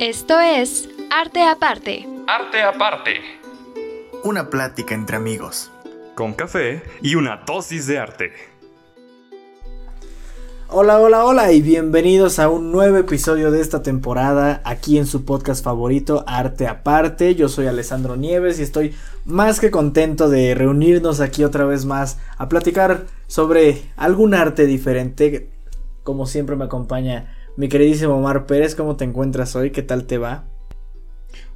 Esto es Arte Aparte. Arte Aparte. Una plática entre amigos. Con café y una dosis de arte. Hola, hola, hola y bienvenidos a un nuevo episodio de esta temporada aquí en su podcast favorito Arte Aparte. Yo soy Alessandro Nieves y estoy más que contento de reunirnos aquí otra vez más a platicar sobre algún arte diferente. Como siempre me acompaña mi queridísimo Omar Pérez, ¿cómo te encuentras hoy? ¿Qué tal te va?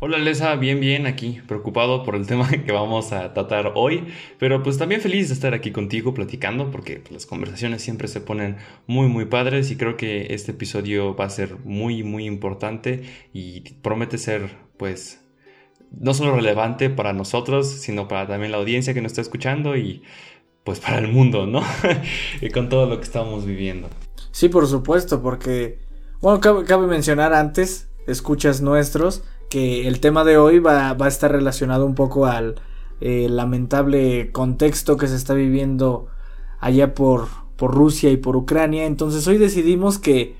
Hola Lesa, bien, bien aquí, preocupado por el tema que vamos a tratar hoy, pero pues también feliz de estar aquí contigo platicando porque pues, las conversaciones siempre se ponen muy, muy padres y creo que este episodio va a ser muy, muy importante y promete ser pues no solo relevante para nosotros, sino para también la audiencia que nos está escuchando y pues para el mundo, ¿no? y con todo lo que estamos viviendo. Sí, por supuesto, porque bueno, cabe, mencionar antes, escuchas nuestros, que el tema de hoy va, a estar relacionado un poco al eh, lamentable contexto que se está viviendo allá por, por Rusia y por Ucrania. Entonces hoy decidimos que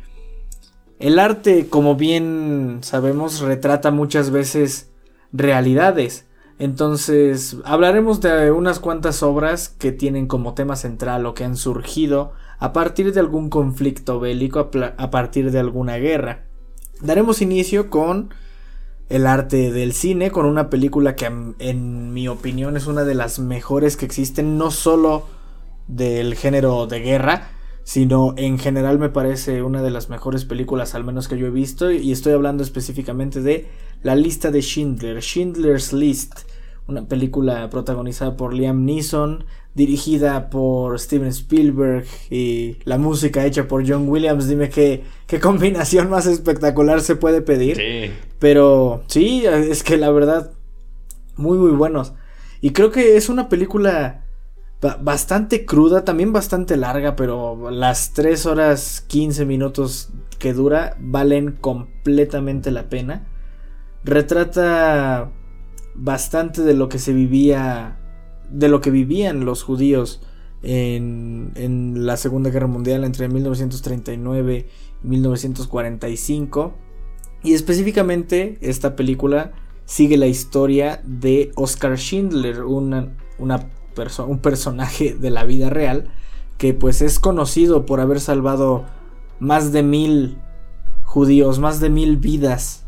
el arte, como bien sabemos, retrata muchas veces realidades. Entonces hablaremos de unas cuantas obras que tienen como tema central o que han surgido a partir de algún conflicto bélico, a partir de alguna guerra. Daremos inicio con el arte del cine, con una película que en mi opinión es una de las mejores que existen, no solo del género de guerra, sino en general me parece una de las mejores películas al menos que yo he visto y estoy hablando específicamente de La lista de Schindler, Schindler's List, una película protagonizada por Liam Neeson, dirigida por Steven Spielberg y la música hecha por John Williams. Dime qué, qué combinación más espectacular se puede pedir. Sí. Pero sí, es que la verdad, muy, muy buenos. Y creo que es una película bastante cruda, también bastante larga, pero las 3 horas 15 minutos que dura valen completamente la pena. Retrata bastante de lo que se vivía de lo que vivían los judíos en, en la Segunda Guerra Mundial entre 1939 y 1945. Y específicamente esta película sigue la historia de Oscar Schindler, una, una un personaje de la vida real que pues es conocido por haber salvado más de mil judíos, más de mil vidas,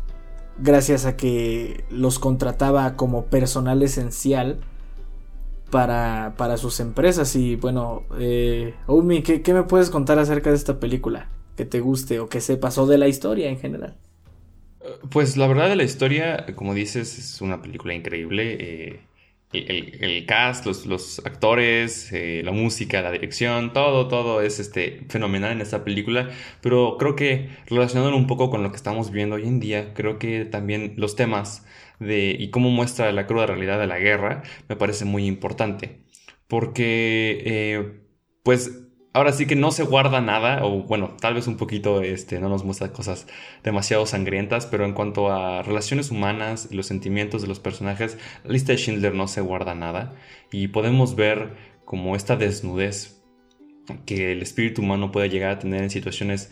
gracias a que los contrataba como personal esencial para, para sus empresas. Y bueno, eh, Omi, ¿qué, me puedes contar acerca de esta película? Que te guste o que sepas, o de la historia en general. Pues la verdad de la historia, como dices, es una película increíble. Eh, el, cast, los, actores, eh, la música, la dirección, todo, todo es este, fenomenal en esta película. Pero creo que relacionándolo un poco con lo que estamos viendo hoy en día, creo que también los temas de, y cómo muestra la cruda realidad de la guerra me parece muy importante. Porque, eh, pues, ahora sí que no se guarda nada, o bueno, tal vez un poquito este, no nos muestra cosas demasiado sangrientas, pero en cuanto a relaciones humanas y los sentimientos de los personajes, la lista de Schindler no se guarda nada. Y podemos ver como esta desnudez que el espíritu humano puede llegar a tener en situaciones,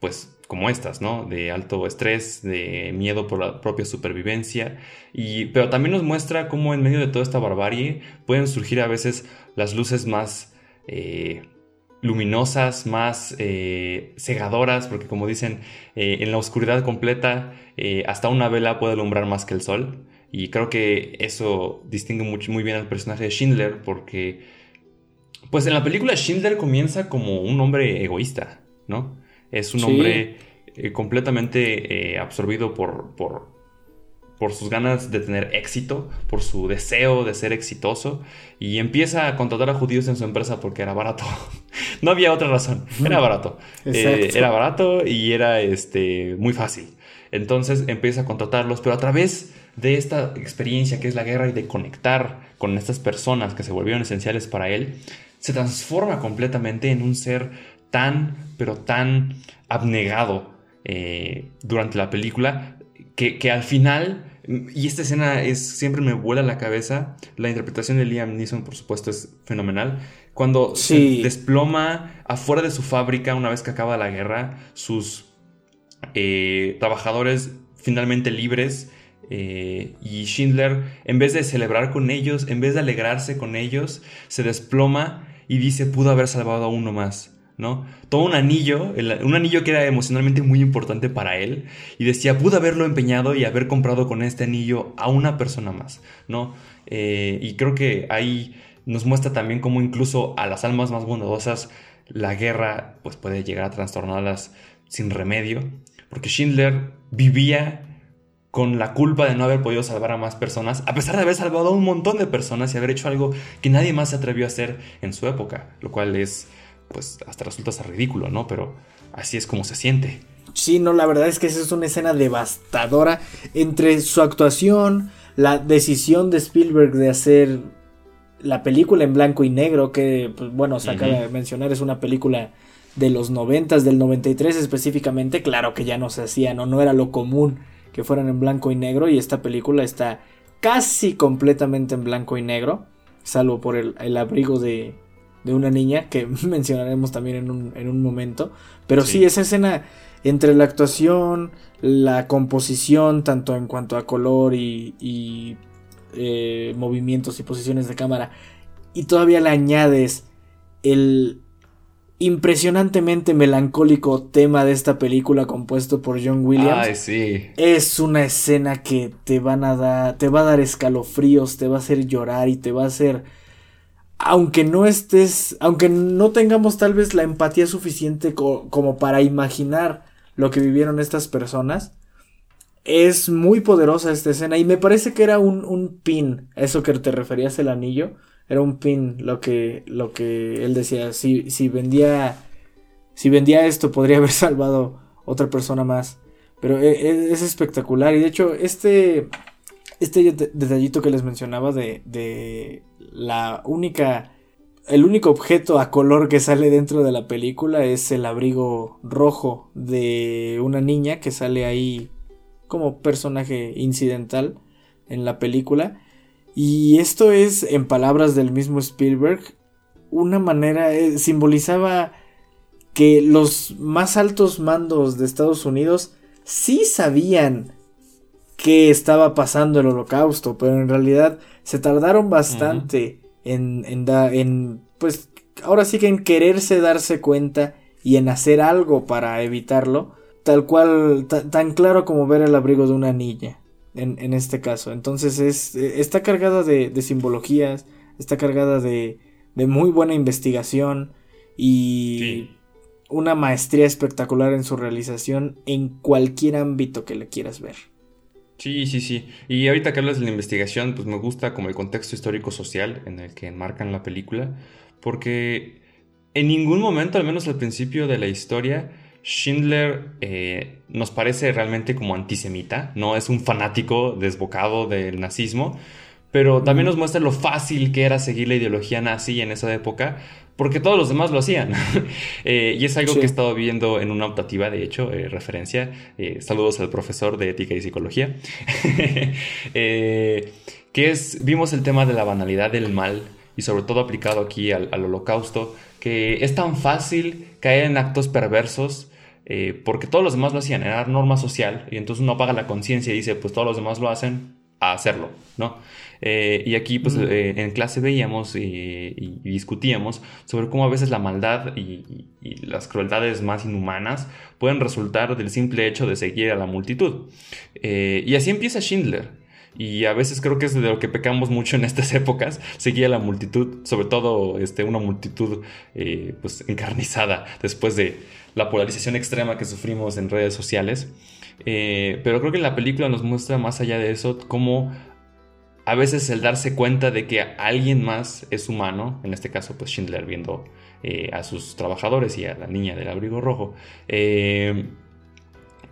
pues, como estas, ¿no? De alto estrés, de miedo por la propia supervivencia. Y, pero también nos muestra cómo en medio de toda esta barbarie pueden surgir a veces las luces más eh, luminosas, más eh, cegadoras, porque como dicen, eh, en la oscuridad completa hasta una vela puede alumbrar más que el sol. Y creo que eso distingue muy, muy bien al personaje de Schindler, porque, pues en la película Schindler comienza como un hombre egoísta, ¿no? Es un hombre eh, completamente eh, absorbido por, por, por, sus ganas de tener éxito, por su deseo de ser exitoso, y empieza a contratar a judíos en su empresa porque era barato. no había otra razón, era barato. Eh, era barato y era este, muy fácil. Entonces empieza a contratarlos, pero a través de esta experiencia que es la guerra y de conectar con estas personas que se volvieron esenciales para él, se transforma completamente en un ser tan, pero tan abnegado eh, durante la película que, al final, y esta escena es, siempre me vuela la cabeza, la interpretación de Liam Neeson por supuesto es fenomenal, cuando se desploma afuera de su fábrica una vez que acaba la guerra, sus eh, trabajadores finalmente libres eh, y Schindler, en vez de celebrar con ellos, en vez de alegrarse con ellos, se desploma y dice, pudo haber salvado a uno más. ¿No? Todo un anillo, un anillo que era emocionalmente muy importante para él, y decía, pudo haberlo empeñado y haber comprado con este anillo a una persona más, ¿no? Eh, y creo que ahí nos muestra también cómo incluso a las almas más bondadosas la guerra pues, puede llegar a trastornarlas sin remedio, porque Schindler vivía con la culpa de no haber podido salvar a más personas, a pesar de haber salvado a un montón de personas y haber hecho algo que nadie más se atrevió a hacer en su época, lo cual es, pues, hasta resulta hasta ridículo, ¿no? Pero así es como se siente. Sí, no, la verdad es que esa es una escena devastadora entre su actuación, la decisión de Spielberg de hacer la película en blanco y negro, que, pues, bueno, se acaba de mencionar, es una película de los noventas, del 93 específicamente, claro que ya no se hacía, no, no era lo común que fueran en blanco y negro y esta película está casi completamente en blanco y negro, salvo por el, abrigo de, de, una niña que mencionaremos también en un, en un momento, pero sí. esa escena entre la actuación, la composición, tanto en cuanto a color y, y eh, movimientos y posiciones de cámara, y todavía le añades el impresionantemente melancólico tema de esta película compuesto por John Williams. Es una escena que te van a dar, te va a dar escalofríos, te va a hacer llorar y te va a hacer aunque no estés, aunque no tengamos tal vez la empatía suficiente como para imaginar lo que vivieron estas personas, es muy poderosa esta escena y me parece que era un, un pin, eso que te referías el anillo, era un pin lo que, lo que él decía. Si, si vendía. Si vendía esto, podría haber salvado otra persona más. Pero e, e, es, espectacular. Y de hecho, este. Este detallito que les mencionaba de, de la única. El único objeto a color que sale dentro de la película es el abrigo rojo de una niña que sale ahí como personaje incidental en la película. Y esto es, en palabras del mismo Spielberg, una manera, eh, simbolizaba que los más altos mandos de Estados Unidos sí sabían que estaba pasando el holocausto, pero en realidad se tardaron bastante en, en, en, pues, ahora sí que en quererse darse cuenta y en hacer algo para evitarlo, tal cual, tan claro como ver el abrigo de una niña en, este caso. Entonces es, está cargada de, simbologías, está cargada de, de muy buena investigación y una maestría espectacular en su realización en cualquier ámbito que le quieras ver. Sí, sí, sí. Y ahorita que hablas de la investigación, pues me gusta como el contexto histórico-social en el que enmarcan la película, porque en ningún momento, al menos al principio de la historia, Schindler eh, nos parece realmente como antisemita, no es un fanático desbocado del nazismo, pero también nos muestra lo fácil que era seguir la ideología nazi en esa época, porque todos los demás lo hacían. Eh, y es algo que he estado viendo en una optativa, de hecho, eh, referencia. saludos al profesor de ética y psicología. que es, vimos el tema de la banalidad del mal y sobre todo aplicado aquí al holocausto, que es tan fácil caer en actos perversos eh, porque todos los demás lo hacían, era norma social, y entonces uno apaga la conciencia y dice, pues todos los demás lo hacen, a hacerlo, ¿no? Eh, y aquí, pues, eh, en clase veíamos y, discutíamos sobre cómo a veces la maldad y, las crueldades más inhumanas pueden resultar del simple hecho de seguir a la multitud. y así empieza Schindler. Y a veces creo que es de lo que pecamos mucho en estas épocas, seguir a la multitud, sobre todo este, una multitud pues, encarnizada después de la polarización extrema que sufrimos en redes sociales. Eh, pero creo que la película nos muestra más allá de eso cómo a veces el darse cuenta de que alguien más es humano, en este caso pues Schindler viendo eh, a sus trabajadores y a la niña del abrigo rojo, eh,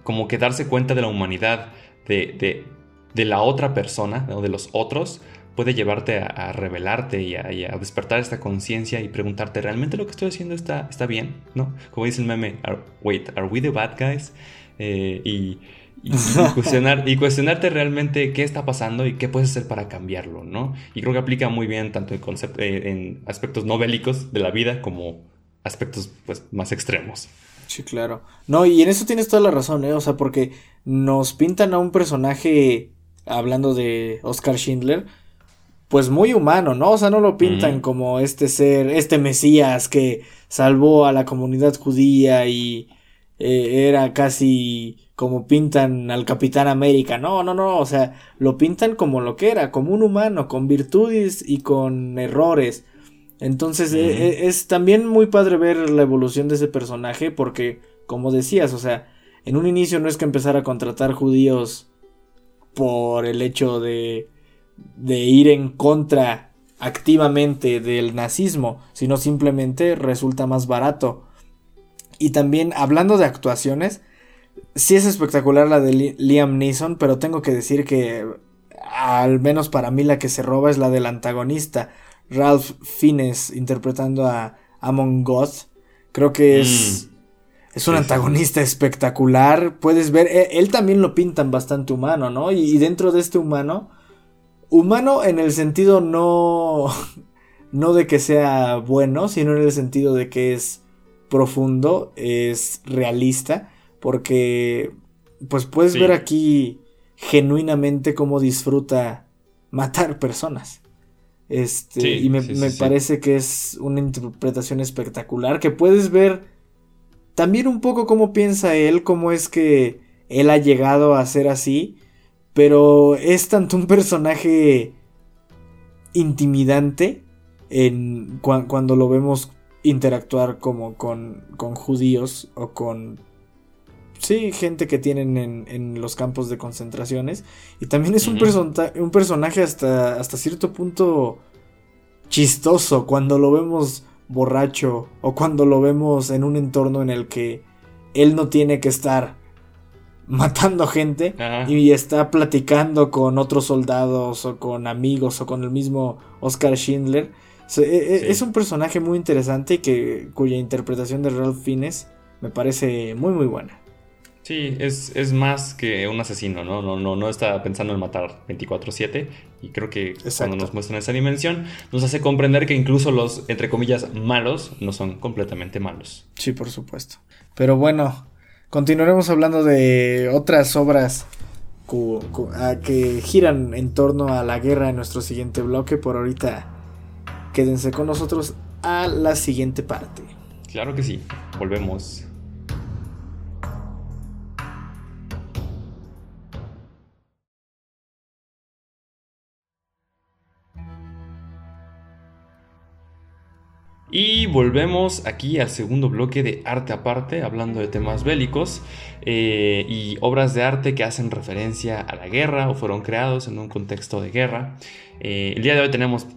como que darse cuenta de la humanidad de, la otra persona, de los otros, puede llevarte a, revelarte y a, despertar esta conciencia y preguntarte, ¿realmente lo que estoy haciendo está, está bien? ¿No? Como dice el meme, wait, ¿are we the bad guys? Eh, y, cuestionar, y cuestionarte realmente qué está pasando y qué puedes hacer para cambiarlo, ¿no? Y creo que aplica muy bien tanto en, eh, en aspectos no bélicos de la vida como aspectos pues, más extremos. Sí, claro. No, y en eso tienes toda la razón, ¿eh? O sea, porque nos pintan a un personaje, hablando de Oscar Schindler, pues muy humano, ¿no? O sea, no lo pintan como este ser, este Mesías que salvó a la comunidad judía y eh, era casi como pintan al Capitán América. No, no, no, o sea, lo pintan como lo que era, como un humano, con virtudes y con errores. Entonces e, e, es también muy padre ver la evolución de ese personaje porque, como decías, o sea, en un inicio no es que empezara a contratar judíos por el hecho de de ir en contra activamente del nazismo, sino simplemente resulta más barato. Y también hablando de actuaciones, sí es espectacular la de Liam Neeson, pero tengo que decir que al menos para mí la que se roba es la del antagonista, Ralph Fiennes interpretando a Amon Goth. Creo que es mm. Es un antagonista espectacular. Puedes ver, e, él, también lo pintan bastante humano, ¿no? y, dentro de este humano humano en el sentido no no de que sea bueno, sino en el sentido de que es profundo, es realista, porque pues puedes ver aquí genuinamente cómo disfruta matar personas. Este, y me, me parece que es una interpretación espectacular, que puedes ver también un poco cómo piensa él, cómo es que él ha llegado a ser así pero es tanto un personaje intimidante en, cuando lo vemos interactuar como con, con judíos o con sí, gente que tienen en, en, los campos de concentraciones. Y también es un, un, personaje hasta, hasta cierto punto chistoso cuando lo vemos borracho o cuando lo vemos en un entorno en el que él no tiene que estar matando gente y está platicando con otros soldados o con amigos o con el mismo Oscar Schindler. E, e, es un personaje muy interesante y que, cuya interpretación de Ralph Fiennes me parece muy muy buena. Sí, es, es más que un asesino, ¿no? No, no, no está pensando en matar 24/7 y creo que cuando nos muestran esa dimensión nos hace comprender que incluso los, entre comillas, malos no son completamente malos. Sí, por supuesto. Pero bueno, Continuaremos hablando de otras obras que giran en torno a la guerra en nuestro siguiente bloque. Por ahorita, quédense con nosotros a la siguiente parte. Claro que sí, volvemos. Y volvemos aquí al segundo bloque de arte aparte, hablando de temas bélicos eh, y obras de arte que hacen referencia a la guerra o fueron creados en un contexto de guerra. Eh, el día de hoy tenemos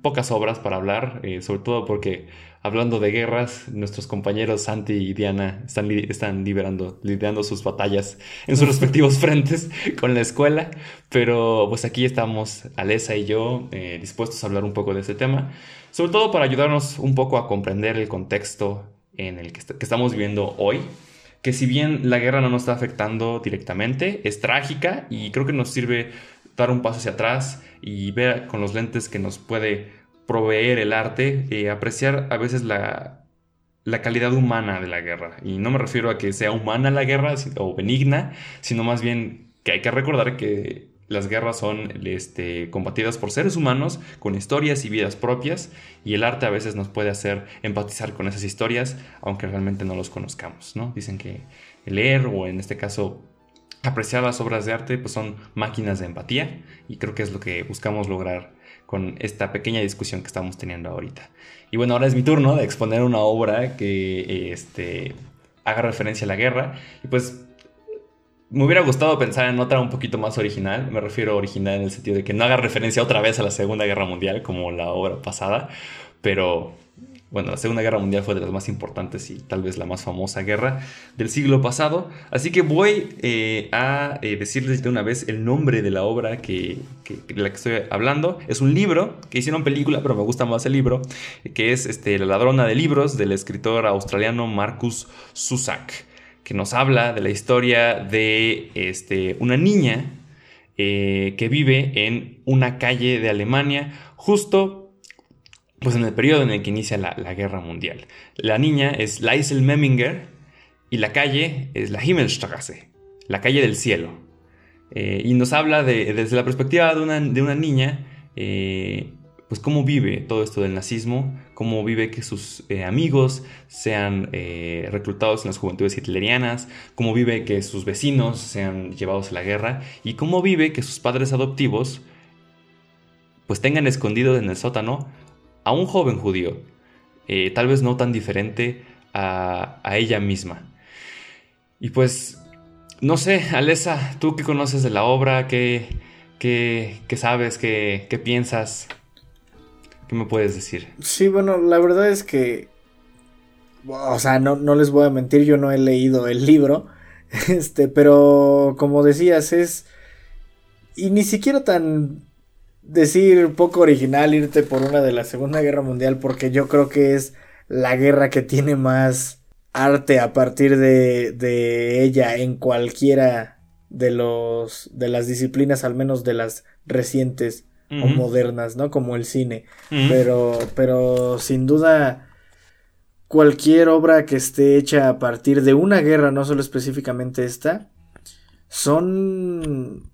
pocas obras para hablar, eh, sobre todo porque hablando de guerras, nuestros compañeros Santi y Diana están, están liberando, lidiando sus batallas en sus respectivos frentes con la escuela, pero pues aquí estamos, Alesa y yo, dispuestos a hablar un poco de ese tema sobre todo para ayudarnos un poco a comprender el contexto en el que, estamos viviendo hoy, que si bien la guerra no nos está afectando directamente, es trágica y creo que nos sirve dar un paso hacia atrás y ver con los lentes que nos puede proveer el arte, eh, apreciar a veces la, la calidad humana de la guerra. Y no me refiero a que sea humana la guerra o benigna, sino más bien que hay que recordar que las guerras son este, combatidas por seres humanos con historias y vidas propias y el arte a veces nos puede hacer empatizar con esas historias aunque realmente no los conozcamos, ¿no? Dicen que leer o en este caso apreciar las obras de arte pues son máquinas de empatía y creo que es lo que buscamos lograr con esta pequeña discusión que estamos teniendo ahorita. Y bueno, ahora es mi turno de exponer una obra que este, haga referencia a la guerra y pues me hubiera gustado pensar en otra un poquito más original. Me refiero a original en el sentido de que no haga referencia otra vez a la Segunda Guerra Mundial como la obra pasada. Pero bueno, la Segunda Guerra Mundial fue de las más importantes y tal vez la más famosa guerra del siglo pasado. Así que voy eh, a eh, decirles de una vez el nombre de la obra que, de la que estoy hablando. Es un libro que hicieron película, pero me gusta más el libro, que es este, La ladrona de libros del escritor australiano Marcus Zusak que nos habla de la historia de este, una niña eh, que vive en una calle de Alemania justo pues, en el periodo en el que inicia la, guerra mundial. La niña es Leisel Memminger y la calle es la Himmelstraße. La calle del cielo. Eh, y nos habla de, desde la perspectiva de una, de una niña, eh, pues cómo vive todo esto del nazismo, cómo vive que sus eh, amigos sean reclutados en las juventudes hitlerianas, cómo vive que sus vecinos sean llevados a la guerra y cómo vive que sus padres adoptivos pues tengan escondido en el sótano a un joven judío, tal vez no tan diferente a, ella misma. Y pues no sé, Alesa, tú que conoces de la obra, ¿qué, qué, qué sabes, qué, qué, piensas? ¿Qué me puedes decir? Sí, bueno, la verdad es que, o sea, no, no les voy a mentir, yo no he leído el libro, este, pero como decías, es, y ni siquiera tan decir poco original irte por una de la Segunda Guerra Mundial, porque yo creo que es la guerra que tiene más arte a partir de, de ella en cualquiera de los de las disciplinas al menos de las recientes o modernas no como el cine. Pero pero sin duda cualquier obra que esté hecha a partir de una guerra no solo específicamente esta son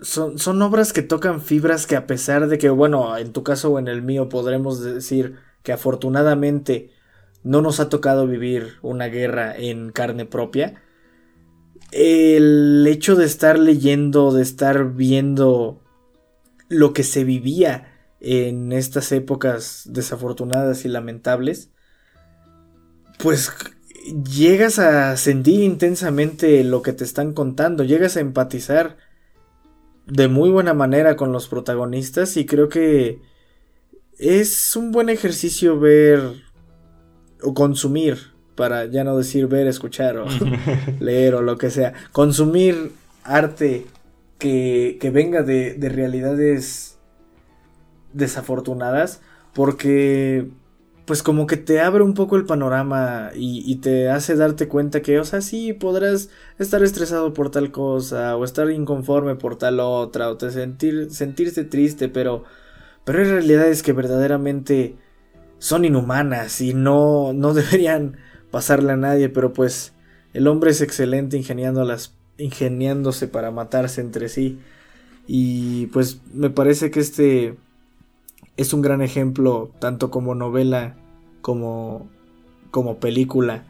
son, son obras que tocan fibras que a pesar de que bueno en tu caso o en el mío podremos decir que afortunadamente no nos ha tocado vivir una guerra en carne propia, el hecho de estar leyendo, de estar viendo lo que se vivía en estas épocas desafortunadas y lamentables, pues llegas a sentir intensamente lo que te están contando, llegas a empatizar de muy buena manera con los protagonistas y creo que es un buen ejercicio ver o consumir, para ya no decir ver, escuchar o leer o lo que sea, consumir arte que, que venga de, de realidades desafortunadas, porque pues como que te abre un poco el panorama y, te hace darte cuenta que, o sea, sí, podrás estar estresado por tal cosa, o estar inconforme por tal otra, o te sentir, sentirse triste, pero, pero hay realidades que verdaderamente son inhumanas y no, no deberían pasarle a nadie, pero pues el hombre es excelente ingeniándolas, ingeniándose para matarse entre sí. Y pues me parece que este es un gran ejemplo, tanto como novela como, como película,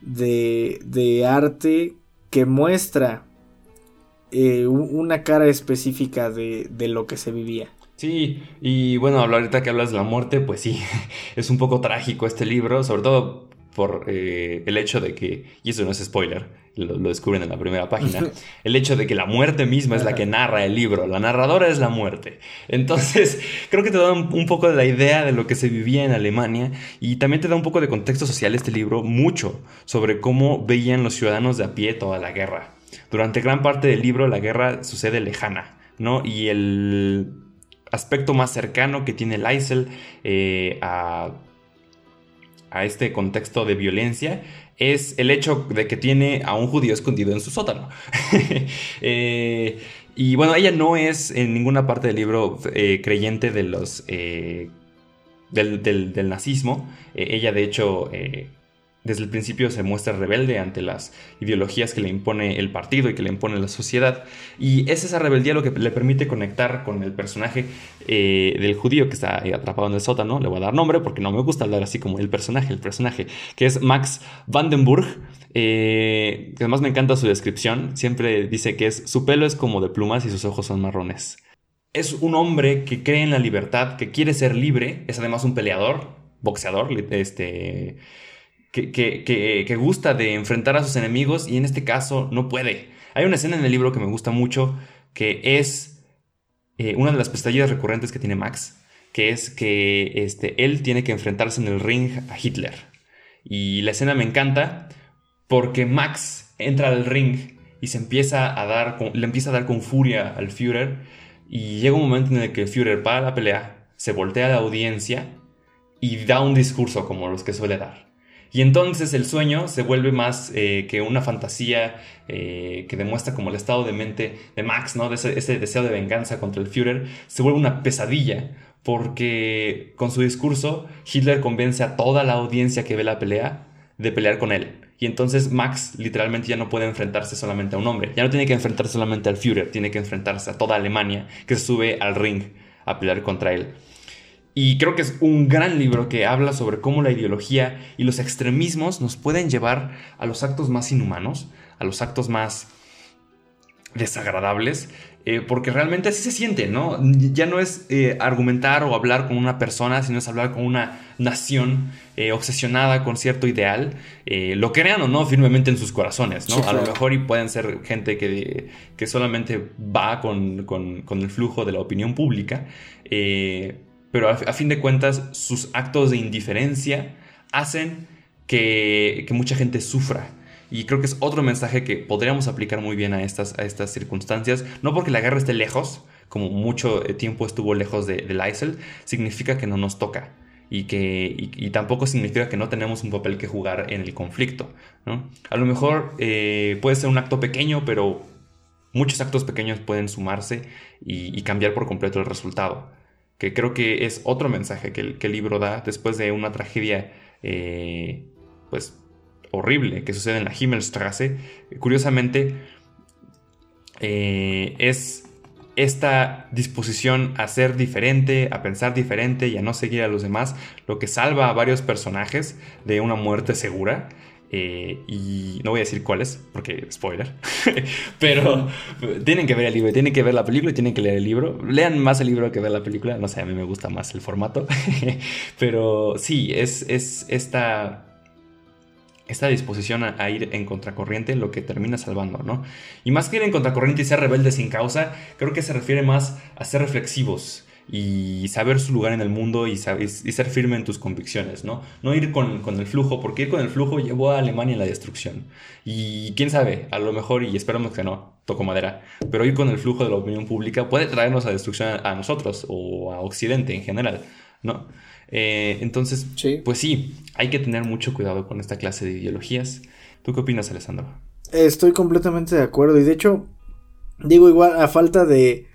de, de arte que muestra eh, una cara específica de, de lo que se vivía. Sí, y bueno, ahorita que hablas de la muerte, pues sí, es un poco trágico este libro, sobre todo por eh, el hecho de que, y eso no es spoiler, lo, descubren en la primera página, el hecho de que la muerte misma es la que narra el libro, la narradora es la muerte. Entonces, creo que te da un, un, poco de la idea de lo que se vivía en Alemania y también te da un poco de contexto social este libro, mucho sobre cómo veían los ciudadanos de a pie toda la guerra. Durante gran parte del libro la guerra sucede lejana, ¿no? Y el aspecto más cercano que tiene Lysel eh, a, este contexto de violencia es el hecho de que tiene a un judío escondido en su sótano. Eh, y bueno, ella no es en ninguna parte del libro eh, creyente de los, del, del, nazismo. ella de hecho desde el principio se muestra rebelde ante las ideologías que le impone el partido y que le impone la sociedad. Y es esa rebeldía lo que le permite conectar con el personaje eh, del judío que está atrapado en el sótano. Le voy a dar nombre porque no me gusta hablar así como el personaje, el personaje, que es Max Vandenburg. Eh, además me encanta su descripción. Siempre dice que es su pelo es como de plumas y sus ojos son marrones. Es un hombre que cree en la libertad, que quiere ser libre. Es además un peleador, boxeador, este que, gusta de enfrentar a sus enemigos y en este caso no puede. Hay una escena en el libro que me gusta mucho que es eh, una de las pesadillas recurrentes que tiene Max, que es que este, él tiene que enfrentarse en el ring a Hitler. Y la escena me encanta porque Max entra al ring y se empieza a dar, le empieza a dar con furia al Führer y llega un momento en el que el Führer para la pelea, se voltea a la audiencia y da un discurso como los que suele dar. Y entonces el sueño se vuelve más eh, que una fantasía eh, que demuestra como el estado de mente de Max, ¿no? De ese, deseo de venganza contra el Führer, se vuelve una pesadilla porque con su discurso Hitler convence a toda la audiencia que ve la pelea de pelear con él. Y entonces Max literalmente ya no puede enfrentarse solamente a un hombre, ya no tiene que enfrentarse solamente al Führer, tiene que enfrentarse a toda Alemania que se sube al ring a pelear contra él. Y creo que es un gran libro que habla sobre cómo la ideología y los extremismos nos pueden llevar a los actos más inhumanos, a los actos más desagradables, eh, porque realmente así se siente, ¿no? Ya no es eh, argumentar o hablar con una persona, sino es hablar con una nación eh, obsesionada con cierto ideal, lo crean o no firmemente en sus corazones, ¿no? A lo mejor y pueden ser gente que, que solamente va con, con, el flujo de la opinión pública, pero a, fin de cuentas sus actos de indiferencia hacen que, mucha gente sufra. Y creo que es otro mensaje que podríamos aplicar muy bien a estas, a estas circunstancias. No porque la guerra esté lejos, como mucho tiempo estuvo lejos de, del ISIL, significa que no nos toca. Y, que, y, tampoco significa que no tenemos un papel que jugar en el conflicto. ¿no? A lo mejor eh, puede ser un acto pequeño, pero muchos actos pequeños pueden sumarse y, cambiar por completo el resultado. Que creo que es otro mensaje que el, que libro da después de una tragedia eh, pues horrible que sucede en la Himmelstraße, curiosamente, eh, es esta disposición a ser diferente, a pensar diferente y a no seguir a los demás, lo que salva a varios personajes de una muerte segura. Eh, y no voy a decir cuáles, porque spoiler. Pero tienen que ver el libro, tienen que ver la película y tienen que leer el libro. Lean más el libro que ver la película. No sé, a mí me gusta más el formato. Pero sí, es, es esta esta disposición a, ir en contracorriente lo que termina salvando, ¿no? Y más que ir en contracorriente y ser rebelde sin causa, creo que se refiere más a ser reflexivos y saber su lugar en el mundo y, ser firme en tus convicciones, ¿no? No ir con, el flujo, porque ir con el flujo llevó a Alemania en la destrucción. Y quién sabe, a lo mejor, y esperamos que no, toco madera, pero ir con el flujo de la opinión pública puede traernos a destrucción a nosotros o a Occidente en general, ¿no? Eh, entonces, pues sí, hay que tener mucho cuidado con esta clase de ideologías. ¿Tú qué opinas, Alessandro? Estoy completamente de acuerdo y de hecho, digo igual, a falta de,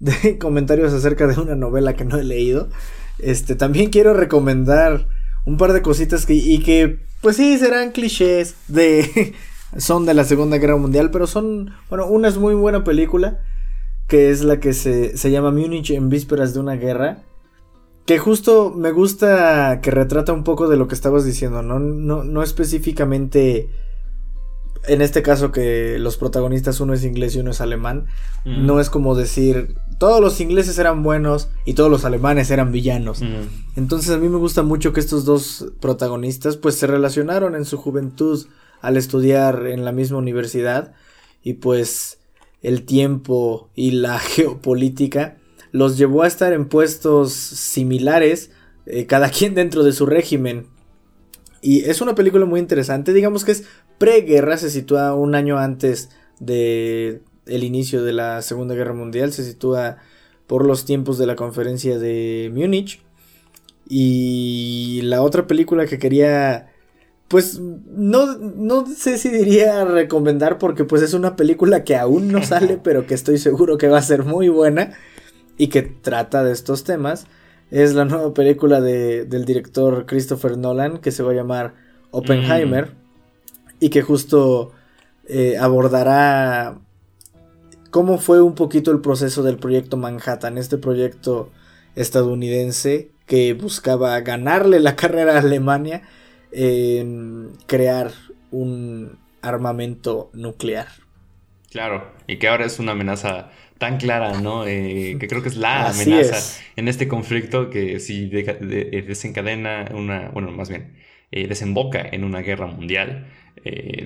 de comentarios acerca de una novela que no he leído, este, también quiero recomendar un par de cositas que, y que, pues sí, serán clichés de, son de la Segunda Guerra Mundial, pero son, bueno, una es muy buena película, que es la que se, se llama Múnich en vísperas de una guerra, que justo me gusta que retrata un poco de lo que estabas diciendo, no, no, no específicamente en este caso que los protagonistas uno es inglés y uno es alemán, mm. no es como decir todos los ingleses eran buenos y todos los alemanes eran villanos. Mm. Entonces a mí me gusta mucho que estos dos protagonistas pues se relacionaron en su juventud al estudiar en la misma universidad y pues el tiempo y la geopolítica los llevó a estar en puestos similares, eh, cada quien dentro de su régimen. Y es una película muy interesante, digamos que es preguerra, se sitúa un año antes de el inicio de la Segunda Guerra Mundial, se sitúa por los tiempos de la conferencia de Múnich. Y la otra película que quería pues no, no sé si diría recomendar porque pues es una película que aún no sale pero que estoy seguro que va a ser muy buena y que trata de estos temas es la nueva película de, del director Christopher Nolan que se va a llamar Oppenheimer mm. y que justo eh, abordará cómo fue un poquito el proceso del proyecto Manhattan, este proyecto estadounidense que buscaba ganarle la carrera a Alemania en crear un armamento nuclear. Claro, y que ahora es una amenaza tan clara, ¿no? Eh, que creo que es la amenaza en este conflicto que si eh, desencadena una, bueno, más bien, eh, desemboca en una guerra mundial.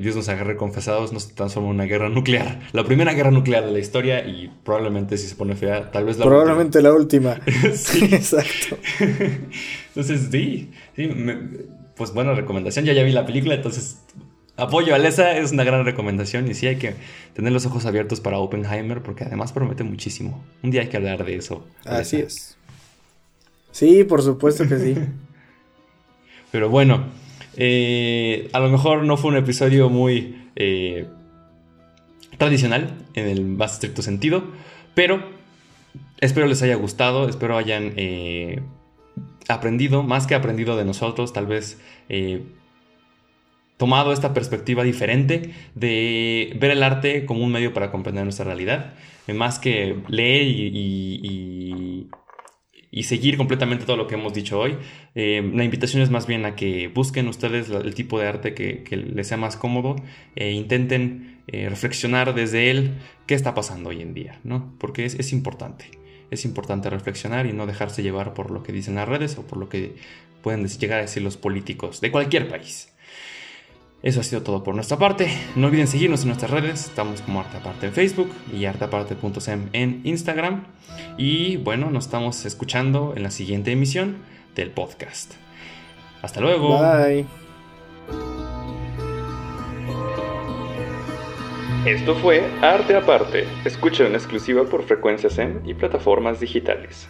Dios nos agarre confesados, nos transforma en una guerra nuclear. La primera guerra nuclear de la historia y probablemente si se pone fea, tal vez la Probablemente la última. sí, exacto. entonces, sí, sí pues buena recomendación. Ya ya vi la película, entonces Apoyo a Alessa, es una gran recomendación y sí hay que tener los ojos abiertos para Oppenheimer porque además promete muchísimo. Un día hay que hablar de eso. Así es. Sí, por supuesto que sí. Pero bueno, eh, a lo mejor no fue un episodio muy eh, tradicional en el más estricto sentido, pero espero les haya gustado, espero hayan eh, aprendido, más que aprendido de nosotros, tal vez tomado esta perspectiva diferente de ver el arte como un medio para comprender nuestra realidad, más que leer y, seguir completamente todo lo que hemos dicho hoy. Eh, la invitación es más bien a que busquen ustedes el tipo de arte que, les sea más cómodo e intenten eh, reflexionar desde él qué está pasando hoy en día, ¿no? Porque es, es importante. Es importante reflexionar y no dejarse llevar por lo que dicen las redes o por lo que pueden llegar a decir los políticos de cualquier país. Eso ha sido todo por nuestra parte. No olviden seguirnos en nuestras redes. Estamos como Arteaparte en Facebook y arteaparte.sem en Instagram. Y bueno, nos estamos escuchando en la siguiente emisión del podcast. Hasta luego. Bye. Esto fue Arte Aparte. Escucha en exclusiva por frecuencias SEM y plataformas digitales.